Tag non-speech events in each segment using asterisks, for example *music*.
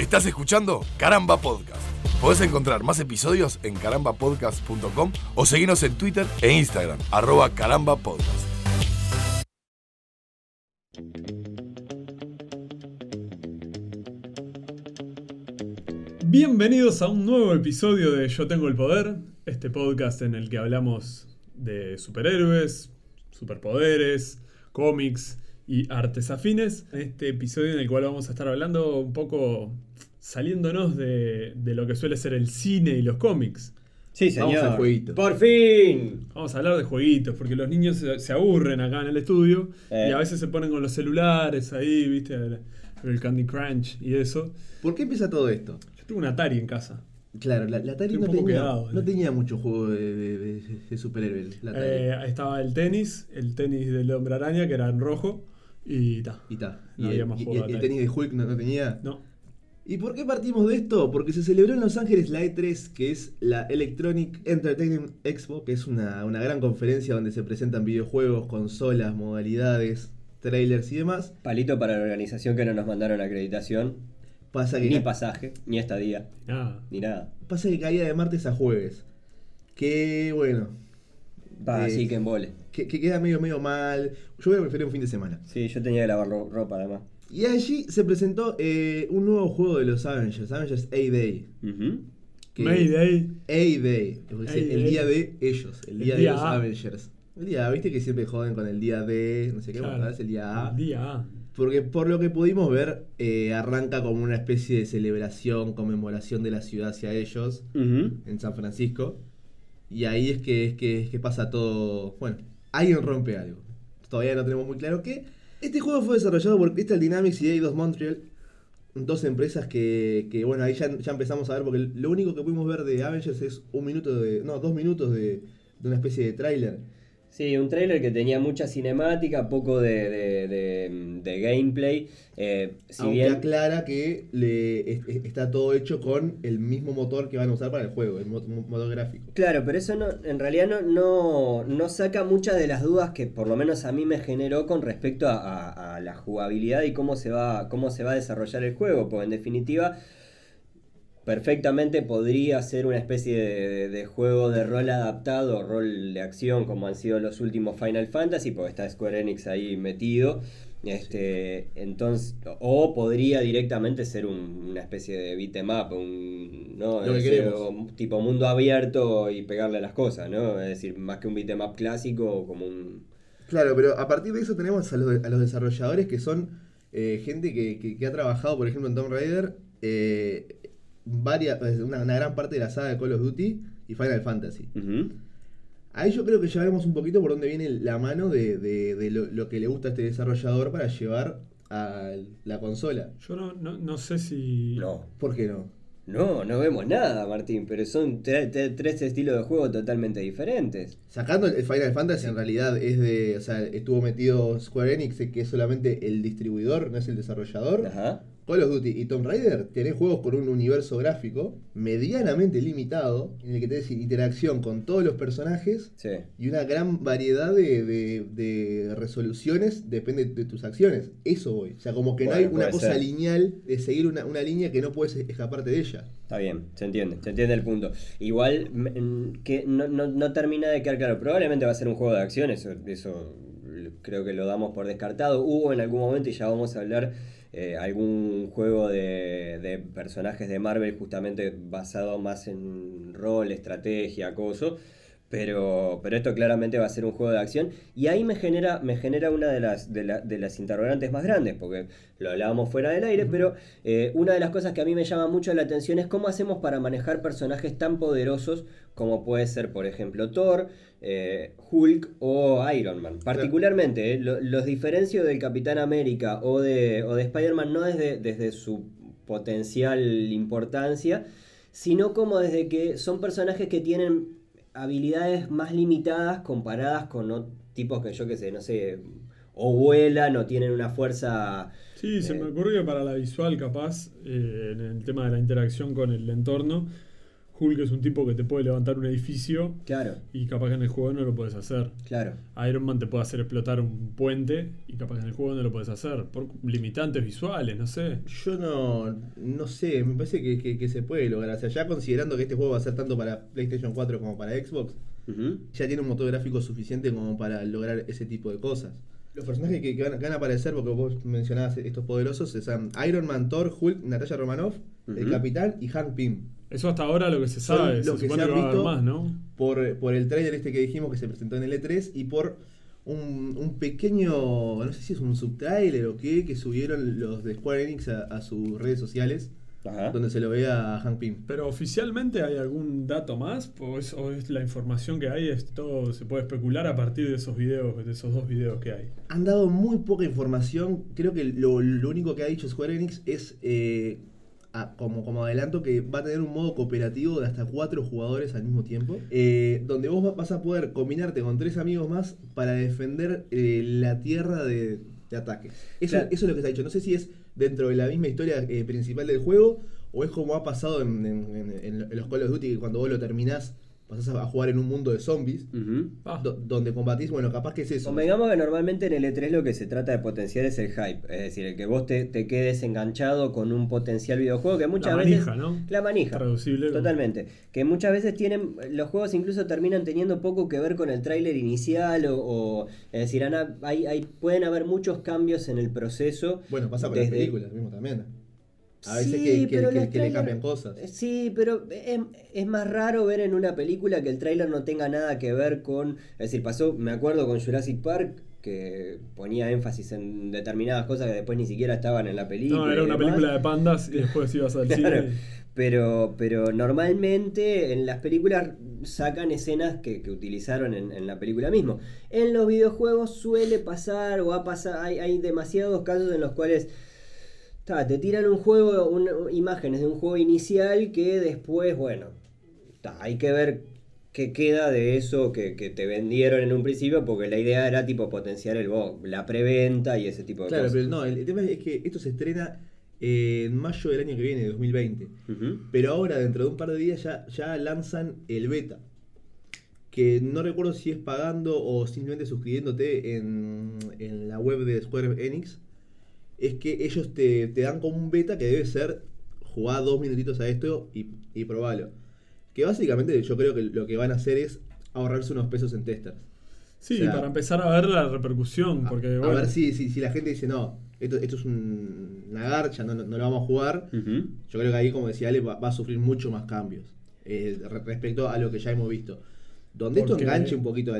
Estás escuchando Caramba Podcast. Podés encontrar más episodios en carambapodcast.com o seguirnos en Twitter e Instagram, arroba carambapodcast. Bienvenidos a un nuevo episodio de Yo Tengo el Poder, este podcast en el que hablamos de superhéroes, superpoderes, cómics y artes afines. Este episodio en el cual vamos a estar hablando un poco saliéndonos de, de lo que suele ser el cine y los cómics. Sí, Vamos señor. al jueguito. Por fin. Vamos a hablar de jueguitos, porque los niños se, se aburren acá en el estudio Eh. y a veces se ponen con los celulares ahí, viste, el, el Candy Crunch y eso. ¿Por qué empieza todo esto? Yo tengo un Atari en casa. Claro, la, la Atari no tenía, quedado, no eh. tenía mucho juego de, de, de- de superhéroes. La Atari. Eh, estaba el tenis, el tenis del hombre araña, que era en rojo, y ta. y ta. no y había el, más y- tenis de Hulk no, no tenía. No. ¿Y por qué partimos de esto? Porque se celebró en Los Ángeles la E3, que es la Electronic Entertainment Expo, que es una, una gran conferencia donde se presentan videojuegos, consolas, modalidades, trailers y demás. Palito para la organización que no nos mandaron acreditación, Pasa que, ni ca- pasaje, ni estadía, Nada. ni nada. pasa que caía de martes a jueves. Que bueno, Va, Eh, así que en vole. que, que queda medio medio mal. Yo hubiera preferido un fin de semana. Sí, yo tenía que lavar ro- ropa además. Y allí se presentó eh, un nuevo juego de los Avengers, Avengers A-Day. Ujú. que- Mayday. A-Day, el día de ellos, el El día de los A. Avengers. El día, A, viste que siempre joden con el día de, no sé qué, Claro. bueno, es el día A. El día A. Porque por lo que pudimos ver, eh, arranca como una especie de celebración, conmemoración de la ciudad hacia ellos, en San Francisco. Y ahí es que, es que, pasa todo. Bueno, alguien rompe algo. Todavía no tenemos muy claro qué. Este juego fue desarrollado por Crystal Dynamics y Eidos Montreal. Dos empresas que, que, bueno, ahí ya, ya empezamos a ver, porque lo único que pudimos ver de Avengers es un minuto de. No, dos minutos de, de una especie de tráiler. Sí, un trailer que tenía mucha cinemática, poco de, de- de- de gameplay. Eh, si aunque bien. aclara que le, es- es- está todo hecho con el mismo motor que van a usar para el juego, el mo- mo- motor gráfico. Claro, pero eso no, en realidad no, no, no saca muchas de las dudas que por lo menos a mí me generó con respecto a, a- a la jugabilidad y cómo se, va, cómo se va a desarrollar el juego. Porque en definitiva, perfectamente podría ser una especie de, de- de juego de rol adaptado, rol de acción, como han sido los últimos Final Fantasy, porque está Square Enix ahí metido. Este, entonces, o podría directamente ser un- una especie de beat 'em up, un, ¿no? Lo que tipo mundo abierto y pegarle a las cosas, ¿no? Es decir, más que un beat 'em up clásico, como un... Claro, pero a partir de eso tenemos a los, a los desarrolladores que son eh, gente que, que- que ha trabajado, por ejemplo, en Tomb Raider, eh, varias, una, una gran parte de la saga de Call of Duty y Final Fantasy. Ahí yo creo que ya vemos un poquito por dónde viene la mano de, de- de lo, lo que le gusta a este desarrollador para llevar a la consola. Yo no, no, no sé si. No, ¿Por qué no? no, no vemos nada, Martín, pero son tre- tre- tres estilos de juego totalmente diferentes. Sacando el Final Fantasy, en realidad es de. O sea, estuvo metido Square Enix, que es solamente el distribuidor, no es el desarrollador. Ajá. Call of Duty y Tomb Raider tienen juegos con un universo gráfico medianamente limitado, en el que tenés interacción con todos los personajes Sí. y una gran variedad de, de- de resoluciones, depende de tus acciones. Eso voy. O sea, como que no hay una cosa ser. lineal de seguir una, una línea que no puedes escaparte de ella. Está bien, se entiende, se entiende el punto. Igual m- n- que no, no- no termina de quedar claro. Probablemente va a ser un juego de acción, eso, eso creo que lo damos por descartado. Hubo en algún momento, y ya vamos a hablar, eh, algún juego de, de personajes de Marvel justamente basado más en rol, estrategia, acoso. Pero, pero esto claramente va a ser un juego de acción. Y ahí me genera, me genera una de las, de, la- de las interrogantes más grandes, porque lo hablábamos fuera del aire, pero eh, una de las cosas que a mí me llama mucho la atención es cómo hacemos para manejar personajes tan poderosos como puede ser, por ejemplo, Thor, eh, Hulk o Iron Man. Particularmente, eh, lo- los diferencio del Capitán América o de, o de Spider-Man no desde, desde su potencial importancia, sino como desde que son personajes que tienen habilidades más limitadas comparadas con tipos que yo que sé, no sé, o vuelan o tienen una fuerza... Sí, se Eh, me ocurrió que para la visual, capaz, eh, en el tema de la interacción con el entorno, Hulk es un tipo que te puede levantar un edificio Claro, y capaz que en el juego no lo puedes hacer. claro. Iron Man te puede hacer explotar un puente y capaz que en el juego no lo puedes hacer. Por limitantes visuales, no sé. Yo no, no sé, me parece que, que- que se puede lograr. O sea, ya considerando que este juego va a ser tanto para PlayStation 4 como para Xbox, ya tiene un motor gráfico suficiente como para lograr ese tipo de cosas. Los personajes que, que van, que van a aparecer, porque vos mencionabas estos poderosos, son Iron Man, Thor, Hulk, Natasha Romanoff, el. Capitán y Hank Pym. Eso hasta ahora lo que se sabe. lo Se que se que han va a haber visto más, ¿no? Por, por el trailer este que dijimos que se presentó en el E3 y por un, un pequeño, no sé si es un subtrailer o qué, que subieron los de Square Enix a, a sus redes sociales, Ajá. donde se lo ve a Hank Pym. Pero oficialmente hay algún dato más o es, o es la información que hay, es todo se puede especular a partir de esos videos, de esos dos videos que hay. Han dado muy poca información. Creo que lo, lo único que ha dicho Square Enix es, eh, a- como, como adelanto, que va a tener un modo cooperativo de hasta cuatro jugadores al mismo tiempo. eh, donde vos va- vas a poder combinarte con tres amigos más para defender eh, la tierra de, de ataques. Eso, Claro. eso es lo que se ha dicho. No sé si es dentro de la misma historia eh, principal del juego o es como ha pasado en, en- en- en- en los Call of Duty, que cuando vos lo terminás pasás a jugar en un mundo de zombies. Ah, do- donde combatís, bueno, capaz que es eso. Convengamos que normalmente en el E3 lo que se trata de potenciar es el hype, es decir, el que vos te, te quedes enganchado con un potencial videojuego que muchas la veces... manija, ¿no? La manija. Traducible. como- Totalmente. Que muchas veces tienen, los juegos incluso terminan teniendo poco que ver con el tráiler inicial o, o- es decir, han- hay, hay, pueden haber muchos cambios en el proceso. Bueno, pasa con desde- las películas mismo también. A veces Sí, que, que- pero que- que le tráiler- cambian cosas. Sí, pero es, es más raro ver en una película que el tráiler no tenga nada que ver con... Es decir, pasó, me acuerdo con Jurassic Park, que ponía énfasis en determinadas cosas que después ni siquiera estaban en la película. No, era una película de pandas y después ibas al *laughs* Claro, cine. pero, pero normalmente en las películas sacan escenas que, que utilizaron en, en la película mismo. En los videojuegos suele pasar o ha pasado, hay, hay demasiados casos en los cuales ta, te tiran un juego, un- imágenes de un juego inicial que después, bueno, ta, hay que ver qué queda de eso que, que te vendieron en un principio, porque la idea era tipo potenciar el la preventa y ese tipo de Claro, cosas. pero no, el, el tema es que esto se estrena eh, en mayo del año que viene, de 2020. Ujú. Pero ahora, dentro de un par de días, ya, ya lanzan el beta. Que no recuerdo si es pagando o simplemente suscribiéndote en, en la web de Square Enix. Es que ellos te, te dan como un beta que debe ser jugar dos minutitos a esto y, y probarlo. Que básicamente yo creo que lo que van a hacer es ahorrarse unos pesos en testers. Sí, O sea, para empezar a ver la repercusión, porque a, ver si, si, si la gente dice, no, esto, esto es un- una garcha, no, no, no lo vamos a jugar. Yo creo que ahí, como decía Ale, va, va a sufrir mucho más cambios eh, re- respecto a lo que ya hemos visto. Donde Porque- esto enganche un poquito a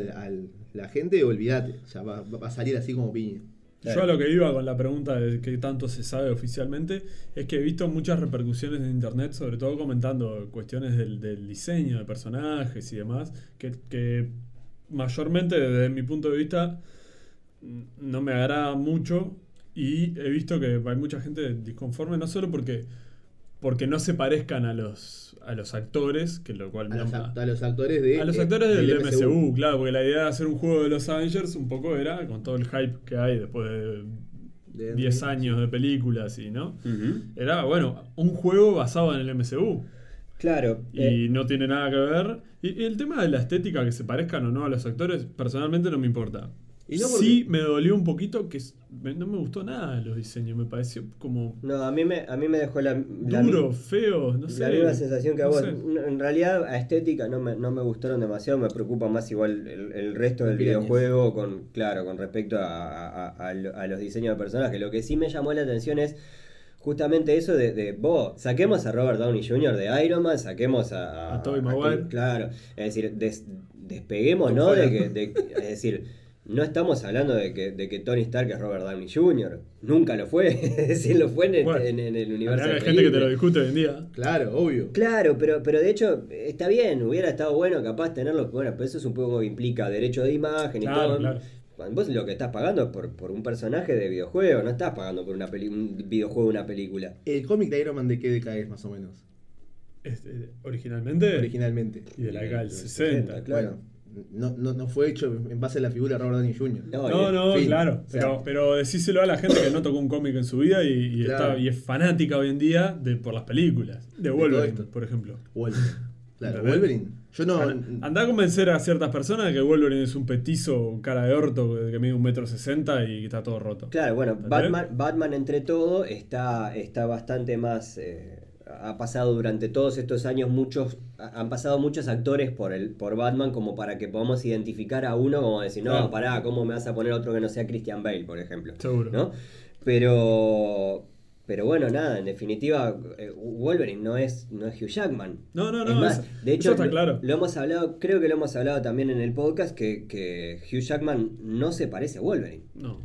la gente, olvídate. O sea, va, va a salir así como piña. Yo a lo que iba con la pregunta de qué tanto se sabe oficialmente es que he visto muchas repercusiones en internet, sobre todo comentando cuestiones del, del diseño de personajes y demás, que, que mayormente desde mi punto de vista no me agrada mucho y he visto que hay mucha gente disconforme, no solo porque, porque no se parezcan a los, a los actores, que lo cual A los, a los actores de. a los eh, actores del, del MCU, claro, porque la idea de hacer un juego de los Avengers un poco era, con todo el hype que hay después de De 10 Endgame, años de películas y, ¿no? Era, bueno, un juego basado en el MCU. Claro. Y eh, no tiene nada que ver. Y, y el tema de la estética, que se parezcan o no a los actores, personalmente no me importa. Y no Sí me dolió un poquito que no me gustó nada los diseños, me pareció como no, a mí me, a mí me dejó la, duro, feo, no sé. la misma sensación que a no vos. sé. En realidad, a estética no me, no me gustaron demasiado. Me preocupa más igual el, el resto del Pirañas. videojuego, con claro, con respecto a, a- a- a lo- a los diseños de personajes. Lo que sí me llamó la atención es justamente eso de, de vos, saquemos a Robert Downey Jr. de Iron Man, saquemos a, A Tobey Maguire. claro, es decir, des- despeguemos, ¿no? De que, de- es decir, no estamos hablando de que, de que Tony Stark es Robert Downey Jr. Nunca lo fue. *laughs* decir, lo fue en, el- Bueno, en- en el universo. Hay de gente que te lo discute hoy en día. Claro, obvio. Claro, pero, pero de hecho está bien, hubiera estado bueno capaz tenerlo. Bueno, pero eso es un poco que implica derecho de imagen y Claro, todo. claro. Vos lo que estás pagando es por, por un personaje de videojuego, no estás pagando por una peli un videojuego una película. El cómic de Iron Man de qué década es más o menos. Este, originalmente. Originalmente. Y de la década del Del 60. 60, claro. Bueno, no, no, no fue hecho en base a la figura de Robert Downey Jr. No, No, y- no, fin. claro. O sea- pero, pero decíselo a la gente que no tocó un cómic en su vida y, y Claro. está, y es fanática hoy en día de, por las películas. De Wolverine, por ejemplo. Wolverine. Claro. Wolverine. Yo no. An- Andá a convencer a ciertas personas de que Wolverine es un petizo, cara de orto que mide un metro sesenta y que está todo roto. Claro, bueno. Batman, Batman entre todo está, está bastante más... eh, ha pasado durante todos estos años muchos... ha- Han pasado muchos actores por el por Batman como para que podamos identificar a uno como decir, no, Claro. pará, ¿cómo me vas a poner otro que no sea Christian Bale, por ejemplo? Seguro. ¿No? Pero... Pero bueno, nada, en definitiva, eh, Wolverine no es, no es Hugh Jackman. No, no, Es no. más, eso- de hecho, eso está lo, claro. lo hemos hablado, creo que lo hemos hablado también en el podcast, que, que Hugh Jackman no se parece a Wolverine. No,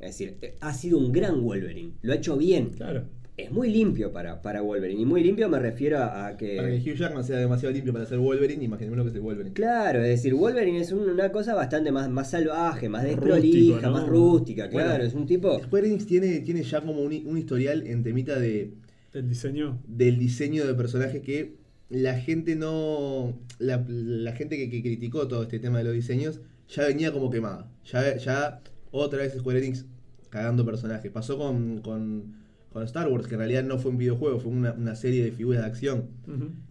Es decir, eh, ha sido un gran Wolverine. Lo ha hecho bien. claro. Es muy limpio para, para Wolverine. Y muy limpio me refiero a, a que. Para que Hugh Jackman sea demasiado limpio para ser Wolverine, imaginemos lo que es el Wolverine. Claro, es decir, Wolverine es un- una cosa bastante más, más salvaje, más desprolija, rústico, ¿no? más rústica, claro. Bueno, es un tipo. Square Enix tiene, tiene ya como un, un historial en temita de, El diseño. del diseño de personajes que la gente no. La, la gente que, que criticó todo este tema de los diseños ya venía como quemada. Ya, ya otra vez Square Enix cagando personajes. Pasó con, con, con Star Wars, que en realidad no fue un videojuego, fue una, una serie de figuras de acción.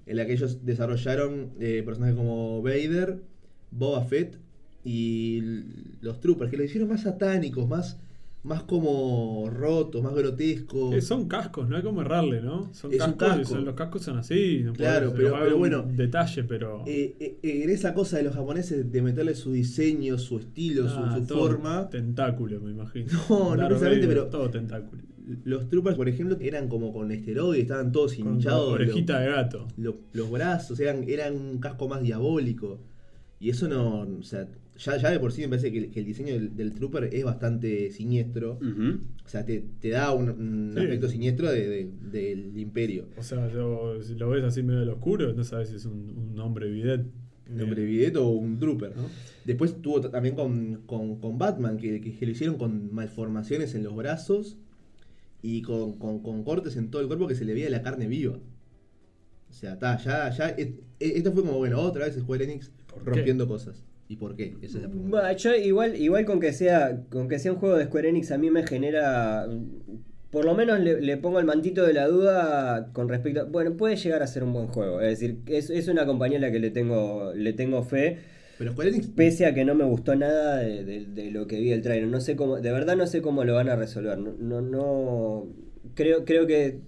En la que ellos desarrollaron eh, personajes como Vader, Boba Fett y los Troopers, que lo hicieron más satánicos, más, más como rotos, más grotescos. Eh, son cascos, no hay como errarle, ¿no? Son Es cascos y casco. son- los cascos son así. No Claro, podés- pero- pero bueno, Detalle, pero. Eh, en esa cosa de los japoneses de meterle su diseño, su estilo, su- ah, su, todo forma. Tentáculo, me imagino. *laughs* No, no precisamente, Vader, pero- Todo tentáculo. Los Troopers, por ejemplo, eran como con esteroides, estaban todos Con hinchados. orejita de gato. lo- los brazos, eran, eran un casco más diabólico. Y eso no. O sea, ya, ya de por sí me parece que, el- que el diseño del, del Trooper es bastante siniestro. O sea, te, te da un, un Sí. aspecto siniestro de- de- del imperio. O sea, yo- si lo ves así medio al oscuro, no sabes si es un, un hombre bidet. Un hombre bidet o un Trooper. ¿no? Después tuvo también con, con, con Batman, que- que lo hicieron con malformaciones en los brazos y con, con- con cortes en todo el cuerpo que se le veía la carne viva. O sea, está, ya, ya. et- e- Esto fue como, bueno, otra vez Square Enix rompiendo cosas. ¿Y por qué? Esa es la pregunta. Bueno, yo igual, igual con que sea, con que sea un juego de Square Enix a mí me genera. Por lo menos le, le pongo el mantito de la duda con respecto a. Bueno, puede llegar a ser un buen juego. Es decir, es, es una compañía a la que le tengo, le tengo fe. Pero. Pese a que no me gustó nada de, lo que vi el trailer. No sé cómo, de verdad no sé cómo lo van a resolver. No, no, creo, creo que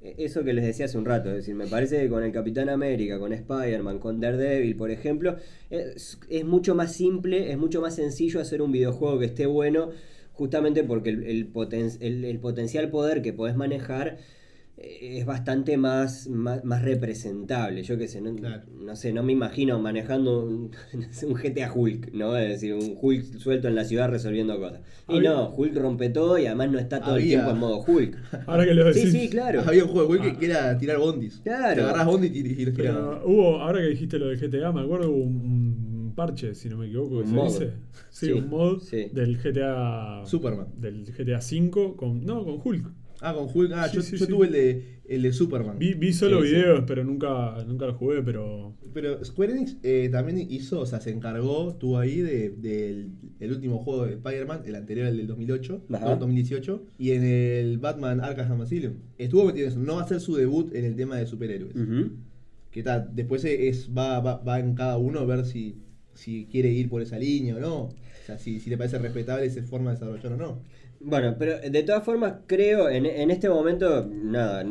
eso que les decía hace un rato, es decir, me parece que con el Capitán América, con Spider-Man, con Daredevil, por ejemplo, es, mucho más simple, es mucho más sencillo hacer un videojuego que esté bueno, justamente porque el, el poten- el- el potencial poder que podés manejar es bastante más, más, más representable. Yo qué sé, no, Claro. no sé, no me imagino manejando un, *laughs* GTA Hulk, ¿no? Es decir, un Hulk suelto en la ciudad resolviendo cosas. Y no, Hulk rompe todo y además no está todo el tiempo en modo Hulk. *laughs* Ahora que lo Sí, decís. sí, claro. Había un juego de Ah. que, que era tirar bondis. Claro. Te agarras bondi y, y los Pero tirabas. hubo, ahora que dijiste lo de GTA, me acuerdo hubo un, un parche, si no me equivoco, que Un se mod. dice. Sí, Sí, un mod sí. del GTA. Superman. Del GTA 5 con. No, con Hulk. Ah, con Hulk. Ah, Sí, yo, sí, yo sí. tuve el de, el de Superman. Vi, vi solo Sí, sí. videos, pero nunca, nunca lo jugué, pero. Pero Square Enix eh, también hizo, o sea, se encargó, estuvo ahí de- del el último juego de Spider-Man, el anterior, el del 2008, Ajá. no, 2018, y en el Batman Arkham Asylum. Estuvo metido en eso, no va a ser su debut en el tema de superhéroes. Que tal, después es, va, va, va en cada uno a ver si, si quiere ir por esa línea o no. O sea, si, si le parece respetable esa forma de desarrollar o no. Bueno, pero de todas formas creo en, en este momento, nada,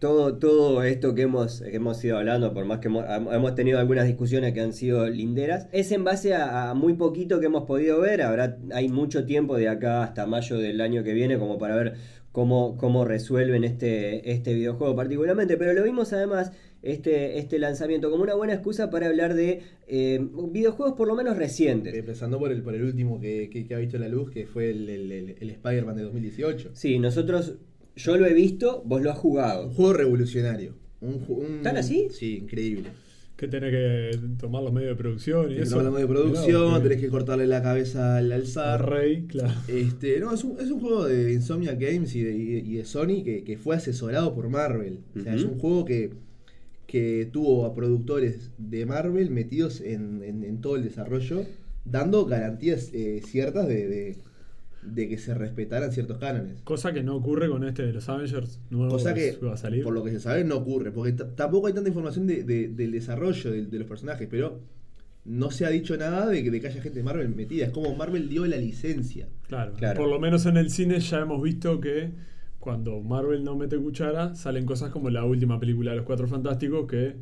todo, todo esto que hemos, que hemos ido hablando, por más que hemos, hemos tenido algunas discusiones que han sido linderas, es en base a, a muy poquito que hemos podido ver, habrá, hay mucho tiempo de acá hasta mayo del año que viene como para ver cómo, cómo resuelven este, este videojuego particularmente, pero lo vimos además este, este lanzamiento como una buena excusa para hablar de eh, videojuegos por lo menos recientes. Empezando por el, por el último que, que- que ha visto la luz, que fue el, el- el- el Spider-Man de 2018. Sí, nosotros, yo lo he visto, vos lo has Un jugado. juego revolucionario. Un, un- ¿Tan así? Sí, increíble. Que tenés que tomar los medios de producción y Tenés que eso. tomar la medio de producción, Mirá, tenés que cortarle la cabeza al, al al zar. rey, claro. Este, no, es un, es un juego de Insomnia Games y de, y de- Sony que, que fue asesorado por Marvel. O sea, es un juego que, que tuvo a productores de Marvel metidos en, en- en todo el desarrollo, dando garantías eh, ciertas de, de- de que se respetaran ciertos cánones. Cosa que no ocurre con este de los Avengers nuevo Cosa que, va a salir. por lo que se sabe, no ocurre. Porque tampoco hay tanta información de- de- del desarrollo de, de los personajes, pero no se ha dicho nada de que, de que haya gente de Marvel metida. Es como Marvel dio la licencia. Claro, Claro. por lo menos en el cine ya hemos visto que cuando Marvel no mete cuchara, salen cosas como la última película de los Cuatro Fantásticos, que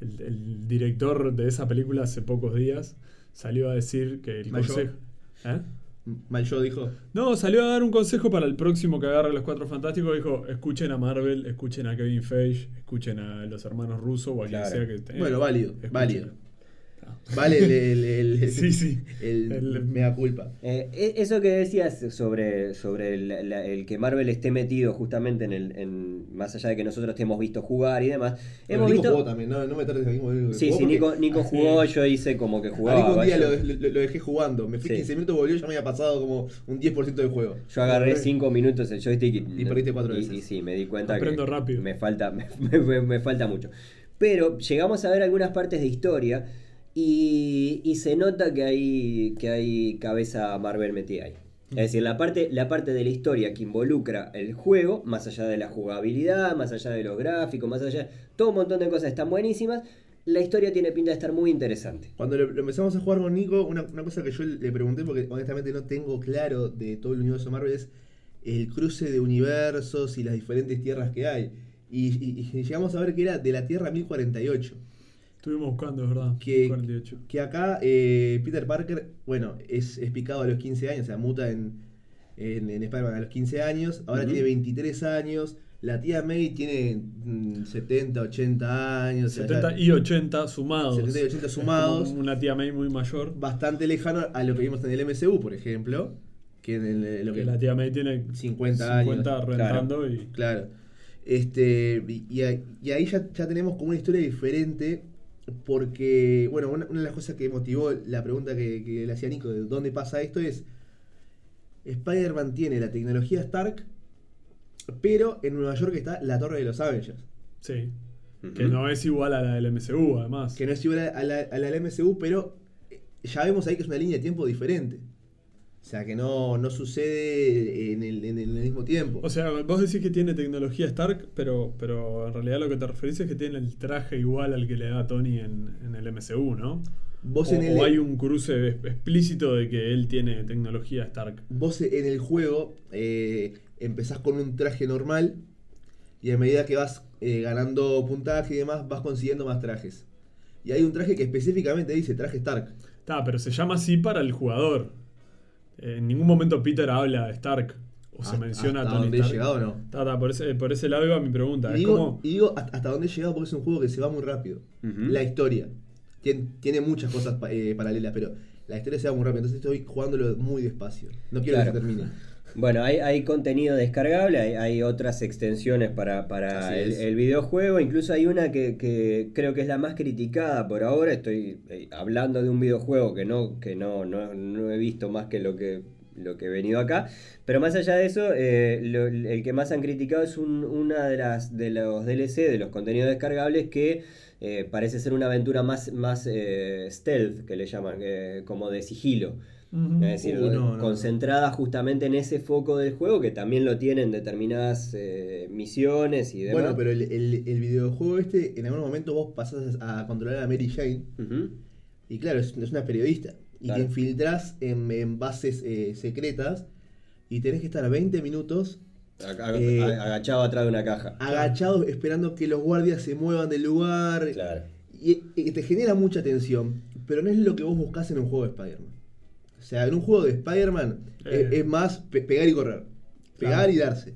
el, el director de esa película hace pocos días salió a decir que el consejo... ¿Eh? Mal yo dijo. No, salió a dar un consejo para el próximo que agarre los Cuatro Fantásticos. Dijo, escuchen a Marvel, escuchen a Kevin Feige, escuchen a los hermanos rusos o a quien sea que tenga. Bueno, válido, Escuchen. válido. *laughs* Vale el, el, el- Sí, sí. el El- mea culpa. Eh, e- eso que decías sobre, sobre el, la- el que Marvel esté metido justamente en el. En, más allá de que nosotros te hemos visto jugar y demás. Bueno, hemos Nico visto. jugó también, no, no me tardes en el mismo Sí, sí, Nico, Nico Ah, *laughs* jugó, yo hice como que A jugaba. Nico un día lo, lo- lo dejé jugando. Me fui Sí. 15 minutos, volvió, ya me había pasado como un 10% del juego. Yo agarré 5 minutos el joystick y, Y perdiste cuatro y- veces. y sí, me di cuenta Aprendo que rápido. me falta *laughs* me, me- me falta mucho. Pero llegamos a ver algunas partes de historia y, y se nota que hay, que hay cabeza Marvel metida ahí. Es decir, la parte, la parte de la historia que involucra el juego, más allá de la jugabilidad, más allá de los gráficos, más allá todo un montón de cosas están buenísimas, la historia tiene pinta de estar muy interesante. Cuando lo, lo empezamos a jugar con Nico, una, una cosa que yo le pregunté, porque honestamente no tengo claro de todo el universo Marvel, es el cruce de universos y las diferentes tierras que hay. Y, y- y llegamos a ver que era de la Tierra 1048. Estuvimos buscando, es verdad. Que, 48. que acá eh, Peter Parker, bueno, es, es picado a los 15 años, o sea, muta en, en, en Spider-Man a los 15 años, ahora Ujú. tiene 23 años, la tía May tiene mm, 70, 80 años, o sea, 70 y 80 sumados. 70 y 80 Es sumados. una tía May muy mayor. bastante lejano a lo que vimos en el MCU, por ejemplo, que en el- lo Que que la tía May tiene 50 años. 50 rentando y. Claro. Este, y, y ahí ya, ya tenemos como una historia diferente. Porque, bueno, una, una de las cosas que motivó la pregunta que, que le hacía Nico de dónde pasa esto es. Spider-Man tiene la tecnología Stark, pero en Nueva York está la Torre de los Avengers. Sí. Que no es igual a la del MCU, además. Que no es igual a la, a la del MCU, pero ya vemos ahí que es una línea de tiempo diferente. O sea, que no, no sucede en el, en el mismo tiempo. O sea, vos decís que tiene tecnología Stark, pero, pero en realidad lo que te referís es que tiene el traje igual al que le da Tony en, en el MCU, ¿no? vos, o, en el, o hay un cruce explícito de que él tiene tecnología Stark. vos en el juego eh, empezás con un traje normal y a medida que vas eh, ganando puntaje y demás, vas consiguiendo más trajes. Y hay un traje que específicamente dice traje Stark. Está, pero se llama así para el jugador. En ningún momento Peter habla de Stark. O se Hasta- menciona a hasta Tony donde he Stark. llegado, no. Ta, ta, por, ese, por ese lado iba mi pregunta. Y Es digo, como- y digo hasta hasta dónde he llegado porque es un juego que se va muy rápido. La historia. Tien- tiene muchas cosas eh, paralelas, pero la historia se va muy rápido. Entonces estoy jugándolo muy despacio. No quiero Claro. que se termine. Bueno, hay, hay contenido descargable, hay, hay otras extensiones para, para el, videojuego, incluso hay una que, que creo que es la más criticada por ahora, estoy eh, hablando de un videojuego que no, que no, no, no he visto más que lo que lo que he venido acá, pero más allá de eso, eh, lo- el que más han criticado es un- una de las de los DLC, de los contenidos descargables que eh, parece ser una aventura más, más eh, stealth, que le llaman, como de sigilo. Ujú. Es decir, Uh, no, no, concentrada justamente en ese foco del juego que también lo tienen determinadas eh, misiones y demás. Bueno, pero el, el- el videojuego este, en algún momento vos pasás a controlar a Mary Jane. Y claro, es, es una periodista. Y Claro. te infiltrás en, en bases eh, secretas y tenés que estar 20 minutos Eh, agachado atrás de una caja. agachados esperando que los guardias se muevan del lugar. Claro. Y, y te genera mucha tensión, pero no es lo que vos buscás en un juego de Spider-Man. O sea, en un juego de Spider-Man Eh. es, es más pe- pegar y correr. Pegar Claro. y darse.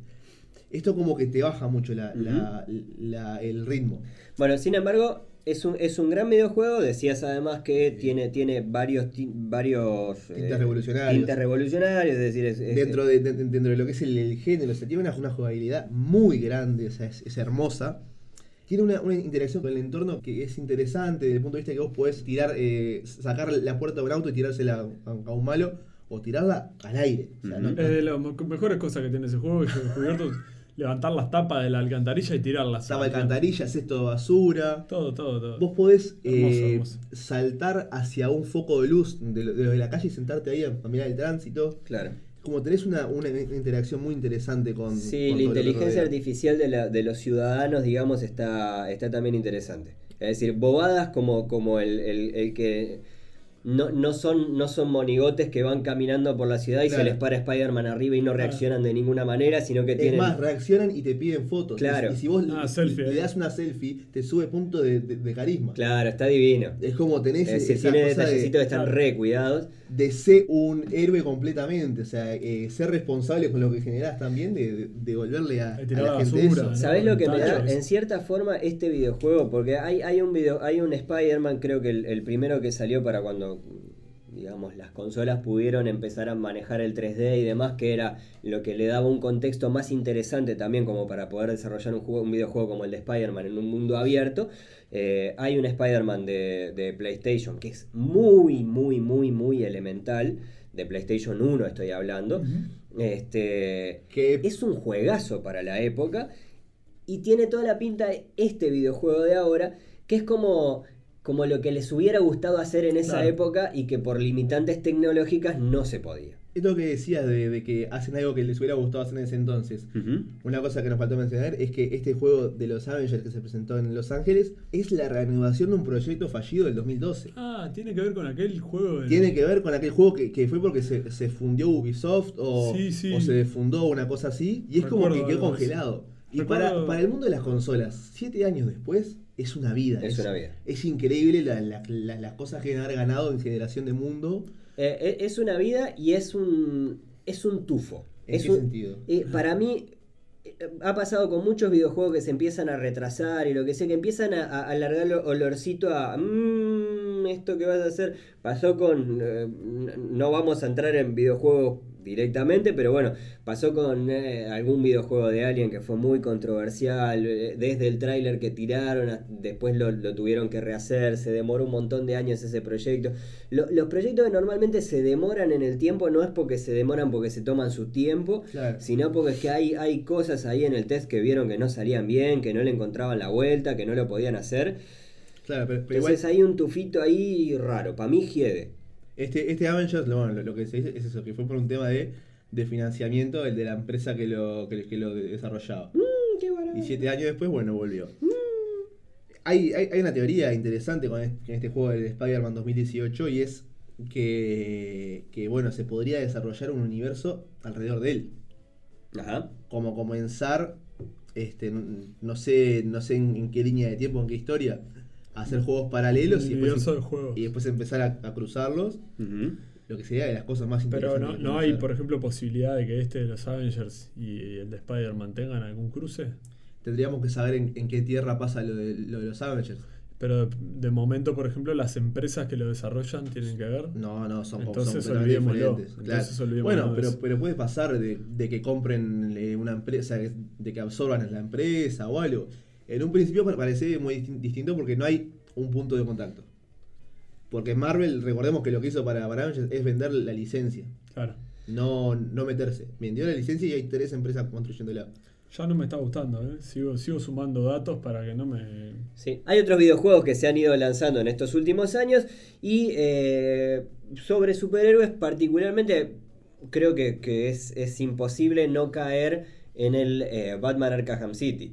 Esto como que te baja mucho la- la- la- el ritmo. Bueno, sin embargo, es un, es un gran videojuego. Decías además que tiene, tiene varios, ti- varios Tintes revolucionarios. tintes revolucionarios, es decir, es- es- dentro, de, de- dentro de lo que es el, el género, o sea, tiene una, una jugabilidad muy grande, o sea, es, es hermosa. Tiene una, una interacción con el entorno que es interesante desde el punto de vista que vos podés tirar, eh, sacar la puerta de un auto y tirársela a, a un malo o tirarla al aire. O sea, no-. Es de las mejores cosas que tiene ese juego que yo he descubierto. *laughs* levantar las tapas de la alcantarilla y tirarlas. Tapa de alcantarilla, cesto de basura. Todo, todo, todo. Vos podés Hermoso, eh, hermoso. saltar hacia un foco de luz de, lo- de lo de la calle y sentarte ahí a, a mirar el tránsito. Claro. Como tenés una, una interacción muy interesante con. Sí, con la inteligencia artificial de, la- de los ciudadanos, digamos, está, está también interesante. Es decir, bobadas como, como el, el- el que no, no, son, no son monigotes que van caminando por la ciudad y Claro. se les para Spider-Man arriba y no reaccionan de ninguna manera, sino que Es tienen... más, reaccionan y te piden fotos. Claro. Y, si vos Ah, le- selfie, le, eh. das una selfie, te sube punto de, de- de carisma. Claro, está divino. Es como tenés Es decir, esa tiene detallecitos de, que están Claro. re cuidados. de ser un héroe completamente. O sea, eh, ser responsable con lo que generás también, de, de- de devolverle a, a la la gente basura, eso. ¿no? ¿Sabés lo que me da? En cierta forma, este videojuego, porque hay, hay un video, hay un Spider-Man, creo que el, el primero que salió para cuando digamos las consolas pudieron empezar a manejar el 3D y demás, que era lo que le daba un contexto más interesante también como para poder desarrollar un, juego, un videojuego como el de Spider-Man en un mundo abierto. Eh, hay un Spider-Man de, de PlayStation que es muy, muy, muy, muy elemental. De PlayStation 1 estoy hablando. Este, Que es un juegazo para la época y tiene toda la pinta de este videojuego de ahora, que es como, como lo que les hubiera gustado hacer en esa Claro. época y que por limitantes tecnológicas no se podía. esto que decías de, de que hacen algo que les hubiera gustado hacer en ese entonces. Una cosa que nos faltó mencionar es que este juego de los Avengers que se presentó en Los Ángeles es la reanudación de un proyecto fallido del 2012. Ah, tiene que ver con aquel juego. del- Tiene que ver con aquel juego que, que fue porque se, se fundió Ubisoft o, Sí, sí. o se defundó una cosa así y es como que quedó así. congelado. Y Recuerdo- para, para el mundo de las consolas, siete años después, es una vida. Es una vida. Es increíble la- la- la- las cosas que han ganado en generación de mundo. Eh, eh, es una vida y es un, es un tufo. ¿En es qué un- sentido? eh, para mí eh, ha pasado con muchos videojuegos que se empiezan a retrasar y lo que sea, que empiezan a, alargar el olorcito a... "Mm, esto que vas a hacer pasó con... eh, no vamos a entrar en videojuegos directamente, pero bueno, pasó con eh, algún videojuego de Alien que fue muy controversial, eh, desde el tráiler que tiraron, a- después lo, lo tuvieron que rehacer, se demoró un montón de años ese proyecto. Lo- los proyectos que normalmente se demoran en el tiempo no es porque se demoran porque se toman su tiempo, Claro. sino porque es que hay, hay cosas ahí en el test que vieron que no salían bien, que no le encontraban la vuelta, que no lo podían hacer. Claro, pero, pero igual Entonces hay un tufito ahí raro, para mí hiede. Este, este Avengers, lo, bueno, lo, lo que se dice es eso, que fue por un tema de, de financiamiento, el de la empresa que lo, que, que lo desarrollaba. Mm, qué barato. Y siete años después, bueno, volvió. Hay, hay, hay una teoría interesante con este, este juego del Spider-Man 2018 y es que, que, bueno, se podría desarrollar un universo alrededor de él. Ajá. Como comenzar, este, no sé, no sé en, en qué línea de tiempo, en qué historia, hacer juegos paralelos y después, universo de juegos. y después empezar a, a cruzarlos, lo que sería de las cosas más Pero interesantes. no, que no podemos hay, por ejemplo, posibilidad de que este de los Avengers y el de Spider-Man tengan algún cruce. Tendríamos que saber en, en qué tierra pasa lo de, lo de los Avengers. Pero de, de momento, por ejemplo, las empresas que lo desarrollan tienen que ver. No, no, son, son Entonces completamente olvidémoslo. diferentes. Entonces claro. olvidémonos Bueno, pero, eso. pero puede pasar de, de que compren eh, una empresa, de que absorban la empresa o algo. En un principio parece muy distin- distinto porque no hay un punto de contacto. Porque Marvel, recordemos que lo que hizo para, para Avengers es vender la licencia, Claro. no, no meterse. Vendió la licencia y hay tres empresas construyéndola. Ya no me está gustando, ¿eh? Sigo, sigo sumando datos para que no me. Sí. Hay otros videojuegos que se han ido lanzando en estos últimos años y eh, sobre superhéroes particularmente creo que, que es, es imposible no caer en el eh, Batman Arkham City,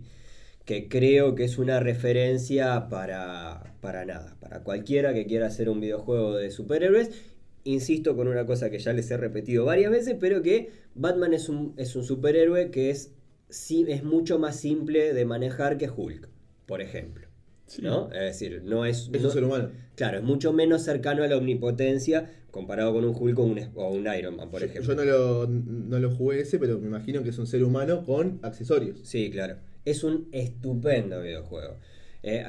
que creo que es una referencia para, para nada, para cualquiera que quiera hacer un videojuego de superhéroes. Insisto con una cosa que ya les he repetido varias veces, pero que Batman es un, es un superhéroe que es, sí, es mucho más simple de manejar que Hulk, por ejemplo. Sí. ¿no? Es decir, no es... Es no- un ser humano. Claro, es mucho menos cercano a la omnipotencia comparado con un Hulk o un, o un Iron Man, por Yo, ejemplo. yo no, lo, no lo jugué ese, pero me imagino que es un ser humano con accesorios. Sí, claro. Es un estupendo videojuego. Eh,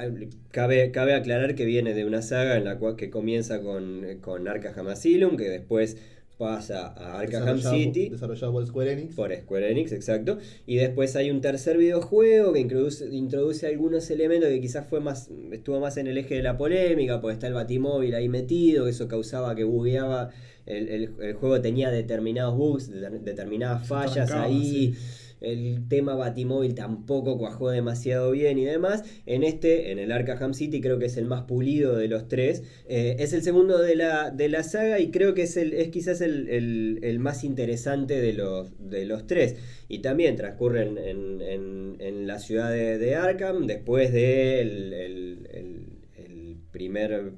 cabe, cabe aclarar que viene de una saga en la cual que comienza con, con Arkham Asylum, que después pasa a Arkham City. Desarrollado por Square Enix. Por Square Enix, exacto. Y después hay un tercer videojuego que introduce, introduce algunos elementos que quizás fue más, estuvo más en el eje de la polémica, porque está el batimóvil ahí metido, que eso causaba que bugueaba, el, el- el juego tenía determinados bugs, de- determinadas fallas ahí. El tema Batimóvil tampoco cuajó demasiado bien y demás. En este, en el Arkham City, creo que es el más pulido de los tres. Eh, es el segundo de la, de la saga y creo que es, el, es quizás el, el- más interesante de los, de los tres. Y también transcurre en, en- la ciudad de, de Arkham, después del el, primer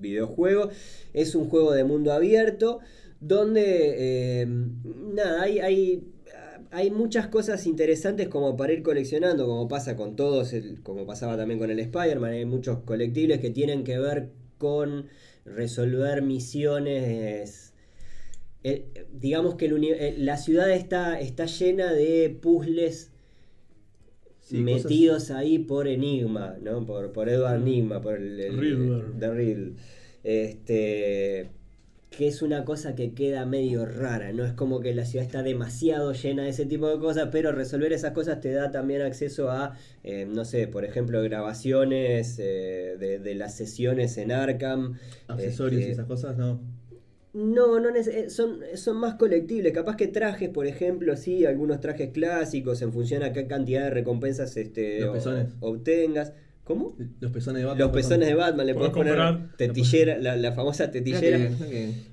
videojuego. Es un juego de mundo abierto donde, eh, nada, hay, hay muchas cosas interesantes como para ir coleccionando, como pasa con todos, el- como pasaba también con el Spider-Man. Hay muchos colectibles que tienen que ver con resolver misiones. Eh, digamos que el eh, la ciudad está, está llena de puzzles Sí, metidos ahí por Enigma, ¿no? Por, por Edward Enigma, por el, el- Riddler. The Riddle. Este que es una cosa que queda medio rara, no es como que la ciudad está demasiado llena de ese tipo de cosas, pero resolver esas cosas te da también acceso a, eh, no sé, por ejemplo, grabaciones eh, de, de las sesiones en Arkham. Accesorios y Este, esas cosas, no. no, no eh, son, son más colectibles. Capaz que trajes, por ejemplo, sí, algunos trajes clásicos en función a qué cantidad de recompensas este, Los o- obtengas. ¿Cómo? Los pezones de Batman. Los pezones de Batman, le Podés podés poner tetillera, la, la famosa tetillera.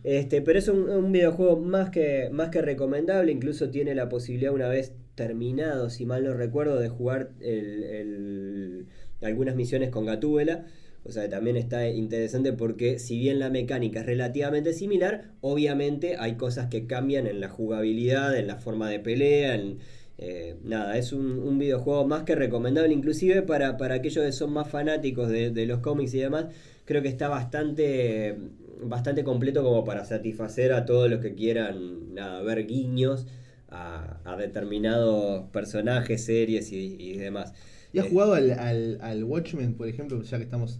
Este, pero es un, un videojuego más que, más que recomendable. Incluso tiene la posibilidad, una vez terminado, si mal no recuerdo, de jugar el- el- algunas misiones con Gatúbela. O sea, también está interesante porque si bien la mecánica es relativamente similar, obviamente hay cosas que cambian en la jugabilidad, en la forma de pelea, en, eh, nada, es un, un videojuego más que recomendable, inclusive para, para aquellos que son más fanáticos de, de los cómics y demás, creo que está bastante, bastante completo como para satisfacer a todos los que quieran nada, ver guiños a, a determinados personajes, series y, y demás. ¿Y has Eh, jugado al, al, al Watchmen, por ejemplo, ya que estamos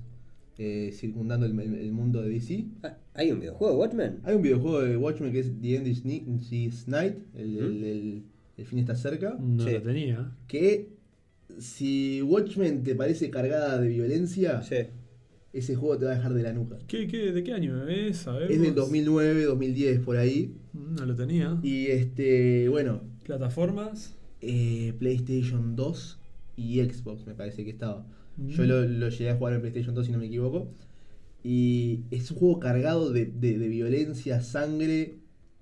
eh, circundando el, el- el mundo de DC? ah, ¿Hay un videojuego, Watchmen? Hay un videojuego de Watchmen que es The End is, Ni- is Night, el, el- el- fin está cerca, No Sí. lo tenía. que si Watchmen te parece cargada de violencia, Sí. ese juego te va a dejar de la nuca. ¿Qué, qué, ¿De qué año es? Es del 2009, 2010, por ahí. No lo tenía. Y este, bueno, ¿Plataformas? eh, PlayStation 2 y Xbox me parece que estaba. Mm. Yo lo, lo llegué a jugar en PlayStation 2 si no me equivoco. Y es un juego cargado de, de- de violencia, sangre.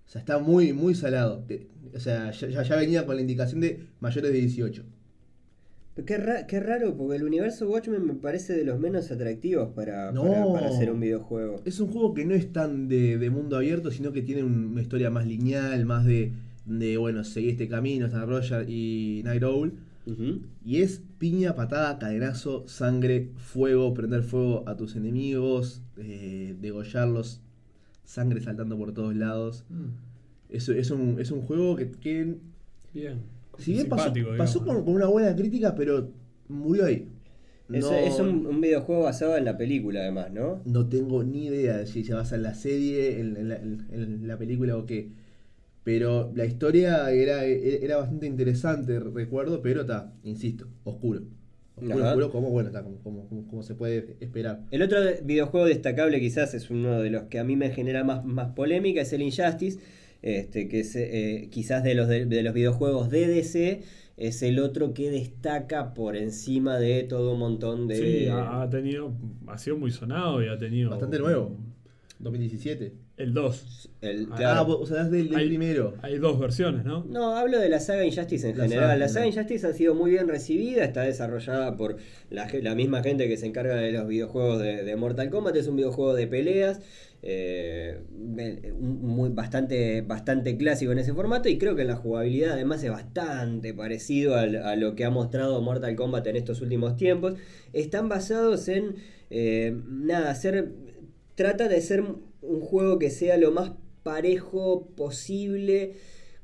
O sea, está muy, muy salado. Te- O sea, ya, venía con la indicación de mayores de 18. Pero Qué, ra- qué raro, porque el universo Watchmen me parece de los menos atractivos para, No. para, para hacer un videojuego. Es un juego que no es tan de, de mundo abierto, sino que tiene un- una historia más lineal, más de, de bueno, seguir este camino, está Roger y Night Owl. Y es piña, patada, cadenazo, sangre, fuego, prender fuego a tus enemigos, eh, degollarlos, sangre saltando por todos lados. Mm, Es, es, un, es un juego que, que Bien. si bien pasó, pasó con, con una buena crítica, pero murió ahí. Es, No- es un, un videojuego basado en la película, además, ¿no? No tengo ni idea de si se basa en la serie, en, en la, en- en la película o qué. Pero la historia era, era bastante interesante, recuerdo, pero está, insisto, oscuro. Oscuro, Ajá. oscuro, como bueno, está, como, como, como- como se puede esperar. El otro videojuego destacable quizás es uno de los que a mí me genera más, más polémica, es el Injustice, este, que es eh, quizás de los, de, de los videojuegos de DC, es el otro que destaca por encima de todo un montón de... Sí, ha, ha tenido. Ha sido muy sonado y ha tenido. Bastante nuevo. 2017. El 2. el- Ah, Ah, claro. vos, o sea, das del, del Hay- primero. Hay dos versiones, ¿no? No, hablo de la saga Injustice en La general. saga, la saga no. Injustice ha sido muy bien recibida, está desarrollada por la, la misma gente que se encarga de los videojuegos de, de Mortal Kombat. Es un videojuego de peleas, eh, muy, bastante, bastante clásico en ese formato y creo que en la jugabilidad además es bastante parecido al- a lo que ha mostrado Mortal Kombat en estos últimos tiempos. Están basados en, eh, nada, hacer, trata de ser un juego que sea lo más parejo posible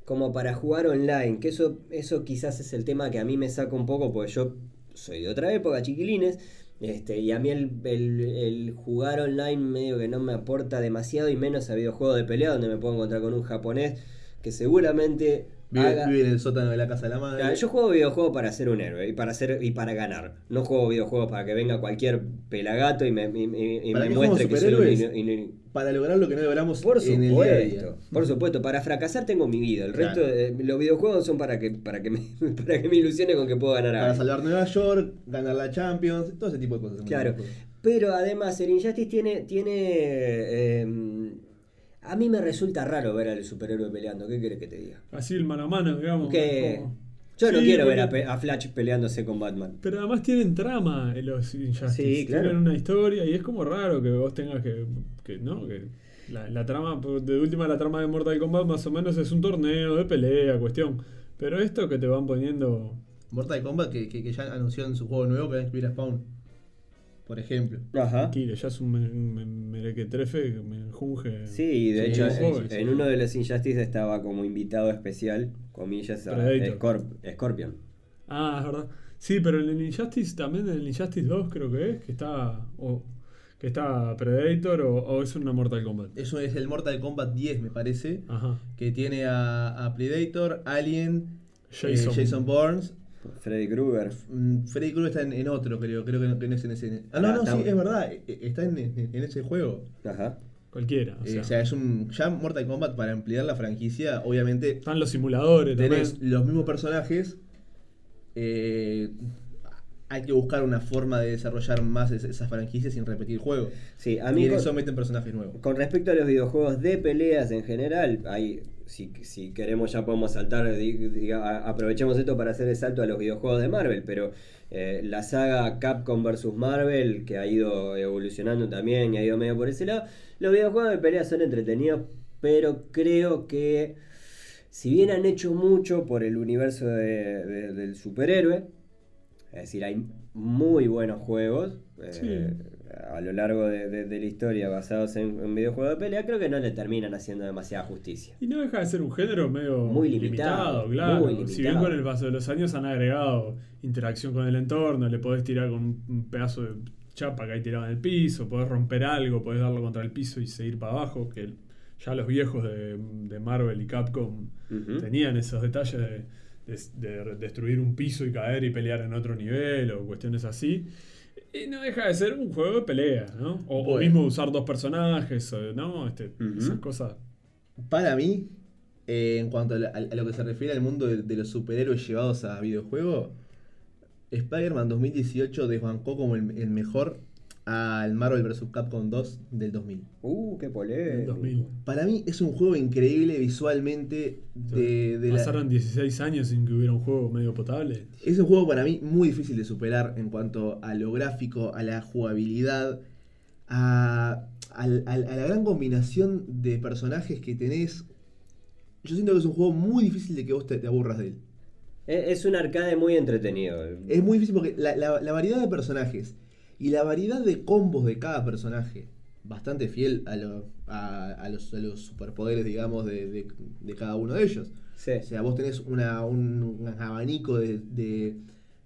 como para jugar online, que eso, eso quizás es el tema que a mí me saca un poco, porque yo soy de otra época, chiquilines, este, y a mí el, el- jugar online medio que no me aporta demasiado, y menos a videojuegos de pelea, donde me puedo encontrar con un japonés que seguramente Vive, haga- vive en el sótano de la casa de la madre. Claro, yo juego videojuegos para ser un héroe y para ser y para ganar. No juego videojuegos para que venga cualquier pelagato y me, y- y- y ¿Para me qué muestre que soy un ino- Para lograr lo que no logramos Por en el día a día. supuesto, por supuesto, para fracasar tengo mi vida. El Claro. resto de los videojuegos son para que para que me, *laughs* para que me ilusione con que puedo ganar a Para salvar Nueva York, ganar la Champions, todo ese tipo de cosas. Claro. Pero además el Injustice tiene tiene eh, a mí me resulta raro ver al superhéroe peleando, ¿qué querés que te diga? Así el mano a mano, digamos. Que como- yo no quiero ver a, Flash peleándose con Batman. Pero además tienen trama en los Injustice. Sí, claro. Tienen una historia y es como raro que vos tengas que. que no, que. La, la trama, de última la trama de Mortal Kombat más o menos es un torneo de pelea, cuestión. Pero esto que te van poniendo. Mortal Kombat que, que, que ya anunció en su juego nuevo que va a incluir a Spawn. Por ejemplo. Ajá. Tranquilo, ya es un me- me- merequetrefe que me junge. Sí, y de Sí, hecho en, sí. uno de los Injustice estaba como invitado especial, comillas, a Predator. Scorp- Scorpion. Ah, es verdad. Sí, pero en el Injustice también, en el Injustice 2 creo que es, que está. O, que está Predator o, o es una Mortal Kombat. Eso es el Mortal Kombat 10, me parece. Ajá. Que tiene a, a Predator, Alien, Jason. eh, Jason Bourne. Freddy Krueger. Mm, Freddy Krueger está en, en otro, creo. Creo que no, que no es en ese. Ah, no, Ah, no, está sí, es verdad. e- e- Está en, en- ese juego. Ajá. Cualquiera. O Eh, sea, O sea, es un. Ya Mortal Kombat, para ampliar la franquicia, obviamente están los simuladores tenés también. los mismos personajes. eh, hay que buscar una forma de desarrollar más es- esas franquicias sin repetir juegos. Sí, a Y mí en con, eso meten personajes nuevos. con respecto a los videojuegos de peleas en general, hay, si, queremos ya podemos saltar, aprovechemos esto para hacer el salto a los videojuegos de Marvel, pero eh, la saga Capcom vs Marvel, que ha ido evolucionando también y ha ido medio por ese lado, los videojuegos de peleas son entretenidos, pero creo que si bien han hecho mucho por el universo de- del superhéroe, es decir, hay muy buenos juegos eh, Sí. A lo largo de, de- de la historia basados en, en videojuegos de pelea, creo que no le terminan haciendo demasiada justicia. Y no deja de ser un género medio Muy limitado, claro. muy Si bien con el paso de los años han agregado interacción con el entorno, le podés tirar con un- pedazo de chapa que hay tirado en el piso, podés romper algo, podés darlo contra el piso y seguir para abajo, que ya los viejos de, de Marvel y Capcom tenían esos detalles de, de- de destruir un piso y caer y pelear en otro nivel o cuestiones así. Y no deja de ser un juego de pelea, ¿no? O, mismo usar dos personajes, ¿no? Este. Esas cosas. Para mí, eh, en cuanto a, la- a lo que se refiere al mundo de, de los superhéroes llevados a videojuegos, Spider-Man 2018 desbancó como el, el mejor al Marvel vs. Capcom 2 del 2000. Uh, qué polémico. Del 2000. Para mí es un juego increíble visualmente. De, de la- Pasaron 16 años sin que hubiera un juego medio potable. Es un juego para mí muy difícil de superar en cuanto a lo gráfico, a la jugabilidad, a, a la gran combinación de personajes que tenés. Yo siento que es un juego muy difícil de que vos te, te aburras de él. Es, es un arcade muy entretenido. Es muy difícil porque la, la- la variedad de personajes y la variedad de combos de cada personaje, bastante fiel a, lo- a, a los, a los superpoderes, digamos, de, de- de cada uno de ellos. Sí. O sea, vos tenés una, un, un abanico de, de,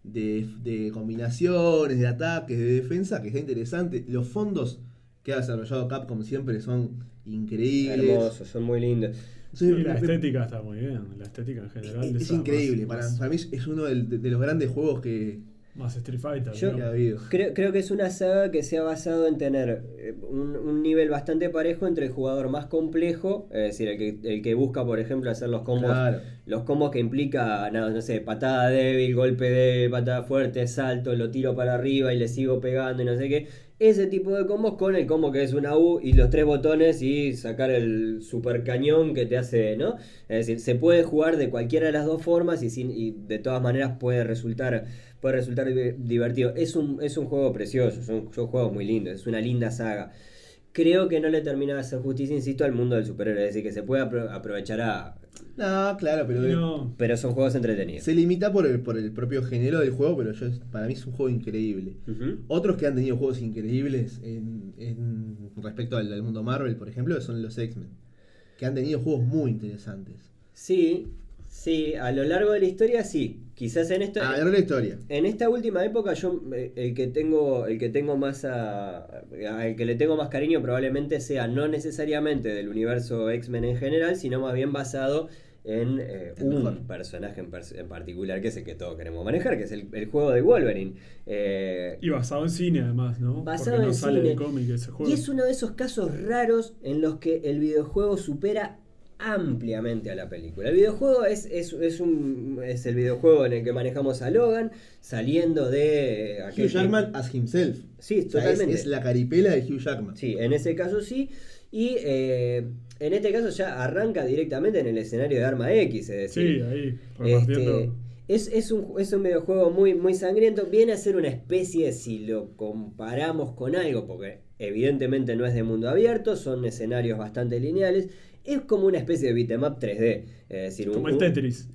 de- de combinaciones, de ataques, de defensa, que está interesante. Los fondos que ha desarrollado Capcom siempre son increíbles. Hermosos, son muy lindos. Sí, la me- estética está muy bien. La estética en general. es, de es increíble. más- para, más- para mí es uno de los grandes juegos que, Más Street Fighter. Yo- que digamos. ha habido. Creo, creo que es una saga que se ha basado en tener eh, un, un nivel bastante parejo entre el jugador más complejo, es decir, el que, el que busca, por ejemplo, hacer los combos, Claro. los combos que implica, no, no sé, patada débil, golpe débil, patada fuerte, salto, lo tiro para arriba y le sigo pegando y no sé qué. Ese tipo de combos con el combo que es una U y los tres botones y sacar el super cañón que te hace, ¿no? Es decir, se puede jugar de cualquiera de las dos formas y, sin, y de todas maneras puede resultar, puede resultar di- divertido. Es un, es un juego precioso, son, juegos muy lindos, es una linda saga. Creo que no le termina de hacer justicia, insisto, al mundo del superhéroe, es decir, que se puede apro- aprovechar a... No, claro, pero No, Pero son juegos entretenidos. se limita por el, por el propio género del juego, pero yo, para mí es un juego increíble. Otros que han tenido juegos increíbles en, en- respecto al, al mundo Marvel, por ejemplo, son los X-Men. Que han tenido juegos muy interesantes. Sí, sí, a lo largo de la historia sí. Quizás en esto... A ver la historia. En esta última época yo eh, el que tengo el que tengo más a, al que le tengo más cariño probablemente sea no necesariamente del universo X-Men en general, sino más bien basado en eh, El un mejor. personaje en, pers- en particular que es el que todos queremos manejar, que es el, el juego de Wolverine. Eh, Y basado en cine, además, ¿no? Basado Porque no en sale cine. de cómic ese juego. Y es uno de esos casos raros en los que el videojuego supera ampliamente a la película. El videojuego es, es, es un, es el videojuego en el que manejamos a Logan saliendo de aquel Hugh Jackman as himself. Sí, O sea, es- totalmente. es, la caripela de Hugh Jackman. Sí, en ese caso sí. Y eh, en este caso ya arranca directamente en el escenario de Arma X, es decir, Sí, ahí, repartiendo. este, es, es, un, es un videojuego muy, muy sangriento. Viene a ser una especie, si lo comparamos con algo, porque evidentemente no es de mundo abierto, son escenarios bastante lineales. Es como una especie de beat'em up 3D. Es decir, un- como el Tetris.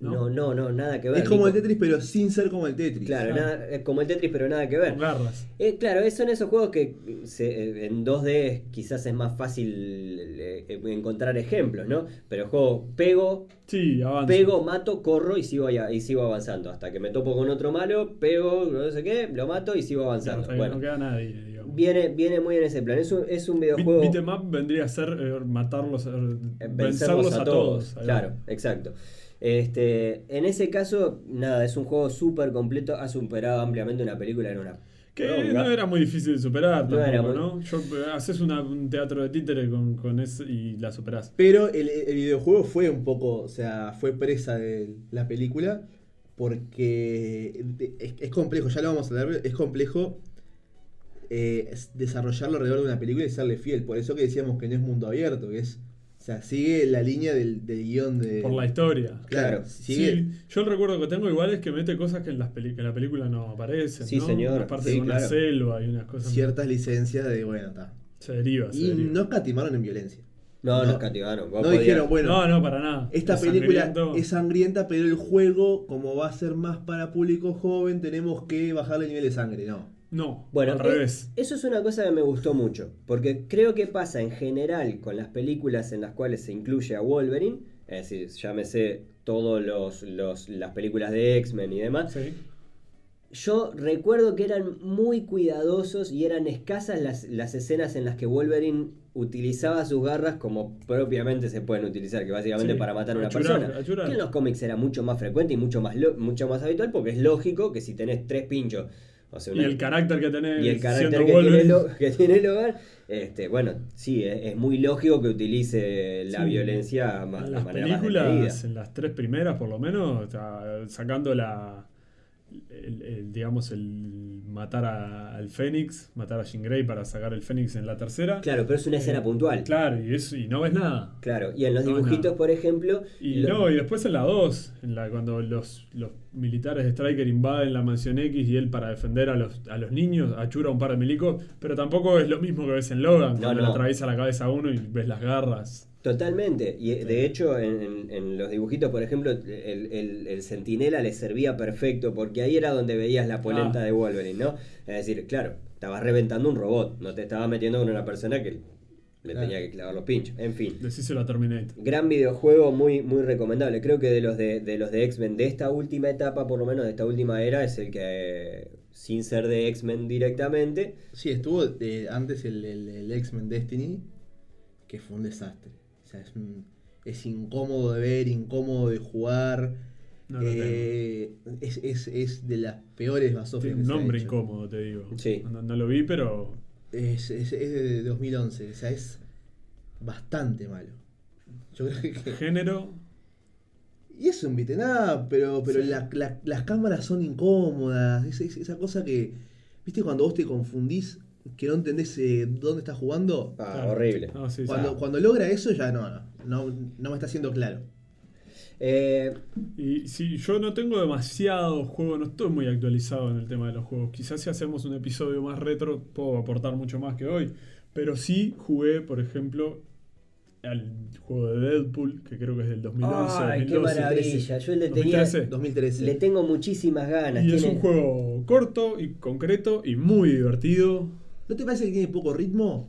No, ¿no? no, no, nada que ver. Es como el. Tetris, pero sin ser como el Tetris. Claro, Claro. nada- es como el Tetris, pero nada que ver. Con garras. Eh, claro, son esos juegos que se- eh, en 2D quizás es más fácil eh, eh, encontrar ejemplos, ¿no? Pero el juego pego, Sí, pego, mato, corro y sigo, y sigo avanzando. Hasta que me topo con otro malo, pego, no sé qué, lo mato y sigo avanzando. bueno, no queda nadie, digamos. Viene, viene muy en ese plan. Es un, es un Beat- videojuego. Beat 'em up vendría a ser eh, matarlos, eh, vencerlos a todos. Claro, exacto. Este, en ese caso, nada, es un juego súper completo. Ha superado ampliamente una película en una. Que no era muy difícil de superar No era tampoco, muy- ¿no? Yo, eh, haces una- un teatro de títere con, con eso y la superás. Pero el, el videojuego fue un poco, o sea, fue presa de la película porque es complejo, ya lo vamos a hablar, es complejo eh, es desarrollarlo alrededor de una película y serle fiel. Por eso que decíamos que no es mundo abierto, que es, o sea, sigue la línea del, del guion de... Por la historia. Claro, sigue... Sí, yo el recuerdo que tengo igual es que mete cosas que en, las peli- que en la película no aparecen. Sí, ¿no? señor. Aparte Sí, de una claro. selva y unas cosas. ciertas licencias de, bueno, está. Se deriva, se Y deriva. no escatimaron en violencia. No, No. nos cativaron. Vos No podías- dijeron, bueno, no, no, para nada. Esta Es película sangriento. es sangrienta, pero el juego, como va a ser más para público joven, tenemos que bajarle el nivel de sangre. No. No, Bueno, al eh, revés. eso es una cosa que me gustó mucho, porque creo que pasa en general con las películas en las cuales se incluye a Wolverine, es decir, llámese todos los, los las películas de X-Men y demás. Sí. Yo recuerdo que eran muy cuidadosos y eran escasas las, las escenas en las que Wolverine utilizaba sus garras como propiamente se pueden utilizar, que básicamente Sí, para matar a una achurar, persona. achurar. Que en los cómics era mucho más frecuente y mucho más, lo- mucho más habitual, porque es lógico que si tenés tres pinchos, o sea, Y el carácter que tenés. y el carácter que tiene. Lo- que tiene Logan, este, bueno, sí, es, es muy lógico que utilice la Sí. violencia ma- En las más películas, desmedida. en las tres primeras por lo menos, o sea, sacando la. el- el, digamos, el matar a- al Fénix, matar a Jean Grey para sacar el Fénix en la tercera. Claro, pero es una escena Eh, puntual. Claro, y, eso, y no ves nada. Claro, y en los No, dibujitos, por ejemplo, Y lo- no, y después en la 2, en la, cuando los, los militares de Striker invaden la mansión X y él para defender a los, a los niños achura un par de milicos, pero tampoco es lo mismo que ves en Logan, No, cuando no. le atraviesa la cabeza a uno y ves las garras. Totalmente. Y eh, de hecho, en, en- en los dibujitos, por ejemplo, el, el, el centinela le servía perfecto porque ahí era donde veías la polenta Ah. de Wolverine, ¿no? Es decir, claro, estabas reventando un robot, no te estabas metiendo con una persona que le Claro. tenía que clavar los pinchos. En fin. Decíselo a Terminator. Gran videojuego, muy, muy recomendable. Creo que de los de, de los de X-Men de esta última etapa, por lo menos de esta última era, es el que, eh, sin ser de X-Men directamente, Sí, estuvo eh, antes el, el- el X-Men Destiny, que fue un desastre. Sea, es, es incómodo de ver, incómodo de jugar. No lo eh, es, es, es de las peores basofias Tiene un que se ha nombre hecho. incómodo, te digo. Sí. No, no lo vi, pero Es, es, es de 2011, o sea, es bastante malo. Yo creo que... *laughs* género. Y es un beat'em up, pero, pero Sí. la- la- las cámaras son incómodas. Es, es- esa cosa que, ¿viste cuando vos te confundís, que no entendés eh, dónde estás jugando? ah, Claro. horrible. No, sí, sí. Cuando, cuando logra eso ya no, no, no, no me está haciendo claro. Eh, Y si yo no tengo demasiado juego, no estoy muy actualizado en el tema de los juegos. Quizás si hacemos un episodio más retro puedo aportar mucho más que hoy. Pero sí jugué, por ejemplo, al juego de Deadpool, que creo que es del 2011. Ay, qué 2012. maravilla. Yo le tenía, 2013. 2013. le tengo muchísimas ganas. Y es un juego corto y concreto y muy divertido. ¿No te parece que tiene poco ritmo?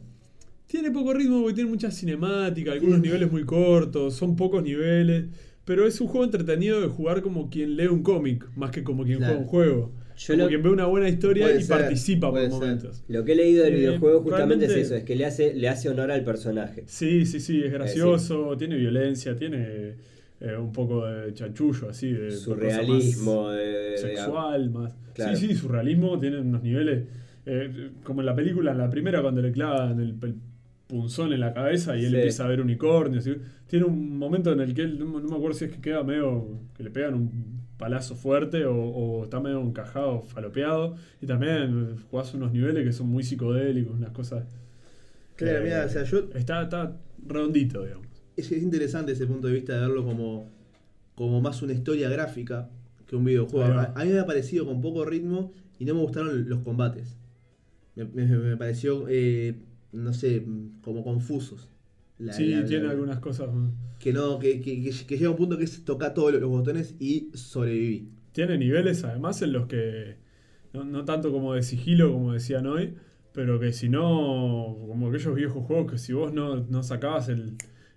Tiene poco ritmo porque tiene mucha cinemática, algunos Sí. niveles muy cortos, son pocos niveles. Pero es un juego entretenido de jugar como quien lee un cómic, más que como quien Claro. juega un juego. Yo como lo- quien ve una buena historia Puede y ser, participa por ser. momentos. Lo que he leído del Eh, videojuego justamente es eso, es que le hace, le hace honor al personaje. Sí, sí, sí, es gracioso, tiene violencia, tiene eh, un poco de chanchullo, así, de, Surrealismo, más de, de- sexual, más. Claro. Sí, sí, surrealismo tiene unos niveles. Eh, como en la película, en la primera, cuando le clavan el, el punzón en la cabeza y él Sí. empieza a ver unicornios. y- Tiene un momento en el que él, no, no me acuerdo si es que queda medio. que le pegan un palazo fuerte o, o está medio encajado, falopeado. Y también jugás unos niveles que son muy psicodélicos, unas cosas. Claro, mira, o sea, yo Está, está redondito, digamos. es, es interesante ese punto de vista de verlo como, como más una historia gráfica que un videojuego. A mí me ha parecido con poco ritmo y no me gustaron los combates. Me, me- me pareció, eh, no sé, como confusos. La- sí, la- tiene la- algunas cosas. Que no, que, que, que- que llega un punto que es tocar todos los botones y sobreviví. Tiene niveles además en los que, no, no tanto como de sigilo como decían hoy, pero que si no, como aquellos viejos juegos que si vos no, no sacabas el,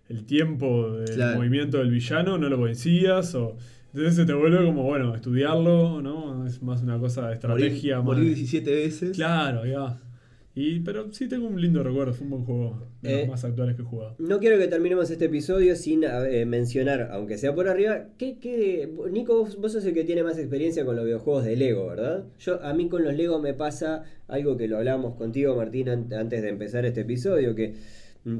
el tiempo del Claro. movimiento del villano, no lo vencías, o entonces se te vuelve como, bueno, estudiarlo, ¿no? Es más una cosa de estrategia. Morir, morir 17 veces. Claro, ya. Y, pero sí tengo un lindo recuerdo, fue un buen juego, de Eh, los más actuales que he jugado. No quiero que terminemos este episodio sin eh, mencionar, aunque sea por arriba, que, que Nico, vos, vos sos el que tiene más experiencia con los videojuegos de Lego, ¿verdad? Yo a mí con los Lego me pasa algo que lo hablamos contigo, Martín, an- antes de empezar este episodio, que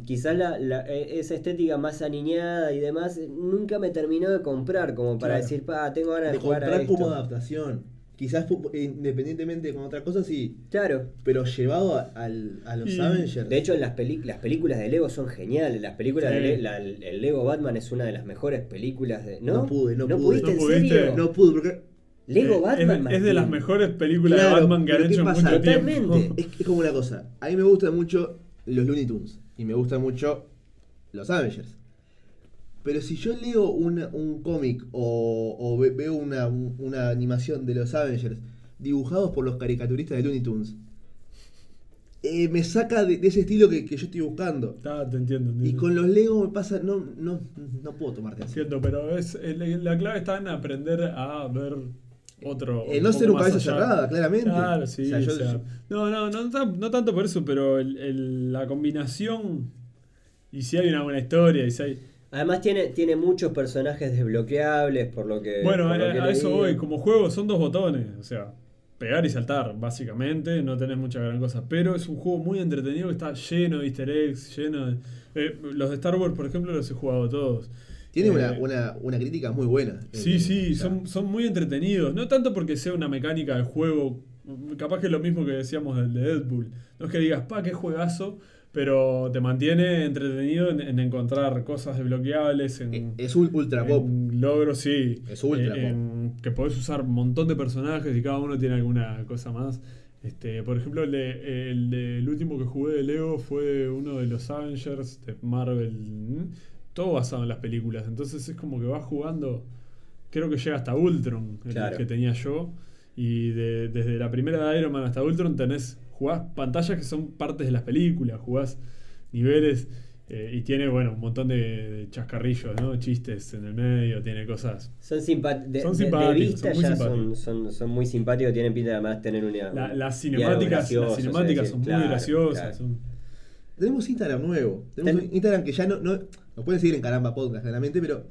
quizás la, la- eh, esa estética más aniñada y demás eh, nunca me terminó de comprar, como para Claro. decir, pa, tengo ganas de, de jugar a comprar esto. como adaptación. Quizás independientemente con otra cosa, sí. Claro. Pero llevado a, al- a los Y- Avengers. De hecho, las, películas de Lego son geniales. Las películas Sí. de Le- la- el Lego Batman es una de las mejores películas de. ¿No? No pude, no pude. pudiste, No en pudiste. serio? no pude, porque Lego Eh, Batman. es, es de las mejores películas Claro, de Batman que han pero ¿qué hecho en mucho tiempo. Totalmente. es, es como una cosa. A mí me gustan mucho los Looney Tunes. Y me gustan mucho los Avengers. Pero si yo leo una- un cómic o, o ve- veo una, un- una animación de los Avengers dibujados por los caricaturistas de Looney Tunes, eh, me saca de, de ese estilo que, que yo estoy buscando. Ah, te entiendo, entiendo. Y con los Lego me pasa, no, no, no puedo tomarte así. Cierto, pero es, la clave está en aprender a ver otro. Eh, no ser un cabeza allá. cerrada, claramente. Claro, sí. O sea, yo- o sea, yo- no, no, no, no tanto por eso, pero el- el- la combinación. Y si hay una buena historia, y si hay. Además, tiene, tiene muchos personajes desbloqueables, por lo que. Bueno, lo a, que a leí. eso voy. Como juego son dos botones. O sea, pegar y saltar, básicamente. No tenés mucha gran cosa. Pero es un juego muy entretenido que está lleno de easter eggs, lleno de. eh, los de Star Wars, por ejemplo, los he jugado todos. Tiene Eh, una, una, una crítica muy buena. Sí, Eh, sí, sea, son, son muy entretenidos. No tanto porque sea una mecánica del juego, capaz que es lo mismo que decíamos del de Deadpool. No es que digas, pa, qué juegazo, pero te mantiene entretenido en, en encontrar cosas desbloqueables, en, eh, Es ultra pop. en logros, sí. Es ultra Eh, en- que podés usar un montón de personajes y cada uno tiene alguna cosa más. Este, por ejemplo, el, de- el, de- el último que jugué de Lego fue uno de los Avengers de Marvel. Todo basado en las películas. Entonces es como que vas jugando. Creo que llega hasta Ultron, el Claro. que tenía yo. Y de- desde la primera de Iron Man hasta Ultron tenés. Jugás pantallas que son partes de las películas. Jugás niveles. eh, y tiene, bueno, un montón de, de chascarrillos, ¿no? Chistes en el medio, tiene cosas. Son, simpa- de, Son de simpáticos, vista son muy ya simpáticos. son, son muy simpáticos, tienen pinta de además tener una. La- las cinemáticas, las cinemáticas son muy claro, graciosas. claro. son- Tenemos Instagram nuevo. Tenemos Ten- un Instagram que ya no, no. Nos pueden seguir en Caramba Podcast, claramente, pero.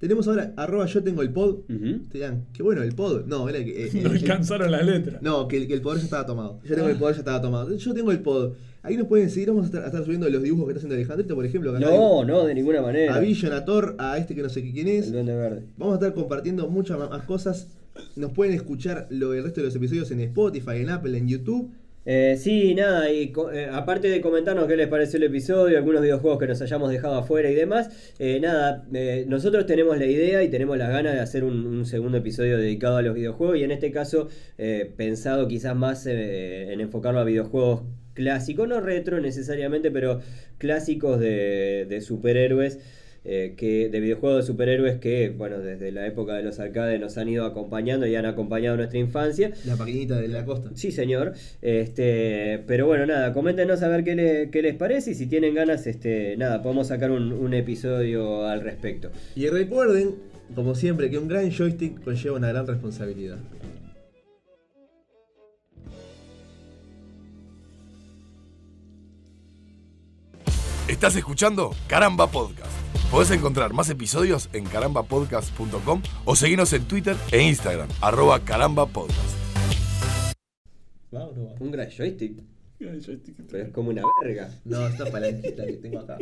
Tenemos ahora arroba yo tengo el pod. Te dirán, qué bueno el pod. No, era que. eh, *laughs* no alcanzaron las letras. no, que, el- que el poder ya estaba tomado. Yo tengo el poder ya estaba tomado. Yo tengo el pod. Ahí nos pueden seguir. Vamos a estar, a estar subiendo los dibujos que está haciendo Alejandrito, por ejemplo. acá No, no, de ninguna manera. A Vision, a Thor, a este que no sé quién es. El Duende Verde. Vamos a estar compartiendo muchas más cosas. Nos pueden escuchar lo, el resto de los episodios en Spotify, en Apple, en YouTube. Eh, sí, nada, y eh, aparte de comentarnos qué les pareció el episodio, algunos videojuegos que nos hayamos dejado afuera y demás, eh, nada, eh, nosotros tenemos la idea y tenemos las ganas de hacer un, un segundo episodio dedicado a los videojuegos y en este caso pensado quizás más en enfocarlo a videojuegos clásicos, no retro necesariamente, pero clásicos de, de superhéroes. Eh, que, de videojuegos de superhéroes que, bueno, desde la época de los arcades nos han ido acompañando y han acompañado nuestra infancia. La maquinita de la costa. Sí, señor. Este, pero bueno, nada, coméntenos a ver qué, le- qué les parece y si tienen ganas, este, nada, podemos sacar un, un episodio al respecto. Y recuerden, como siempre, que un gran joystick conlleva una gran responsabilidad. Estás escuchando Caramba Podcast. Podés encontrar más episodios en carambapodcast.com o seguirnos en Twitter e Instagram, arroba carambapodcast. Un gran joystick. Pero es como una verga. No, esta palanquita que tengo acá.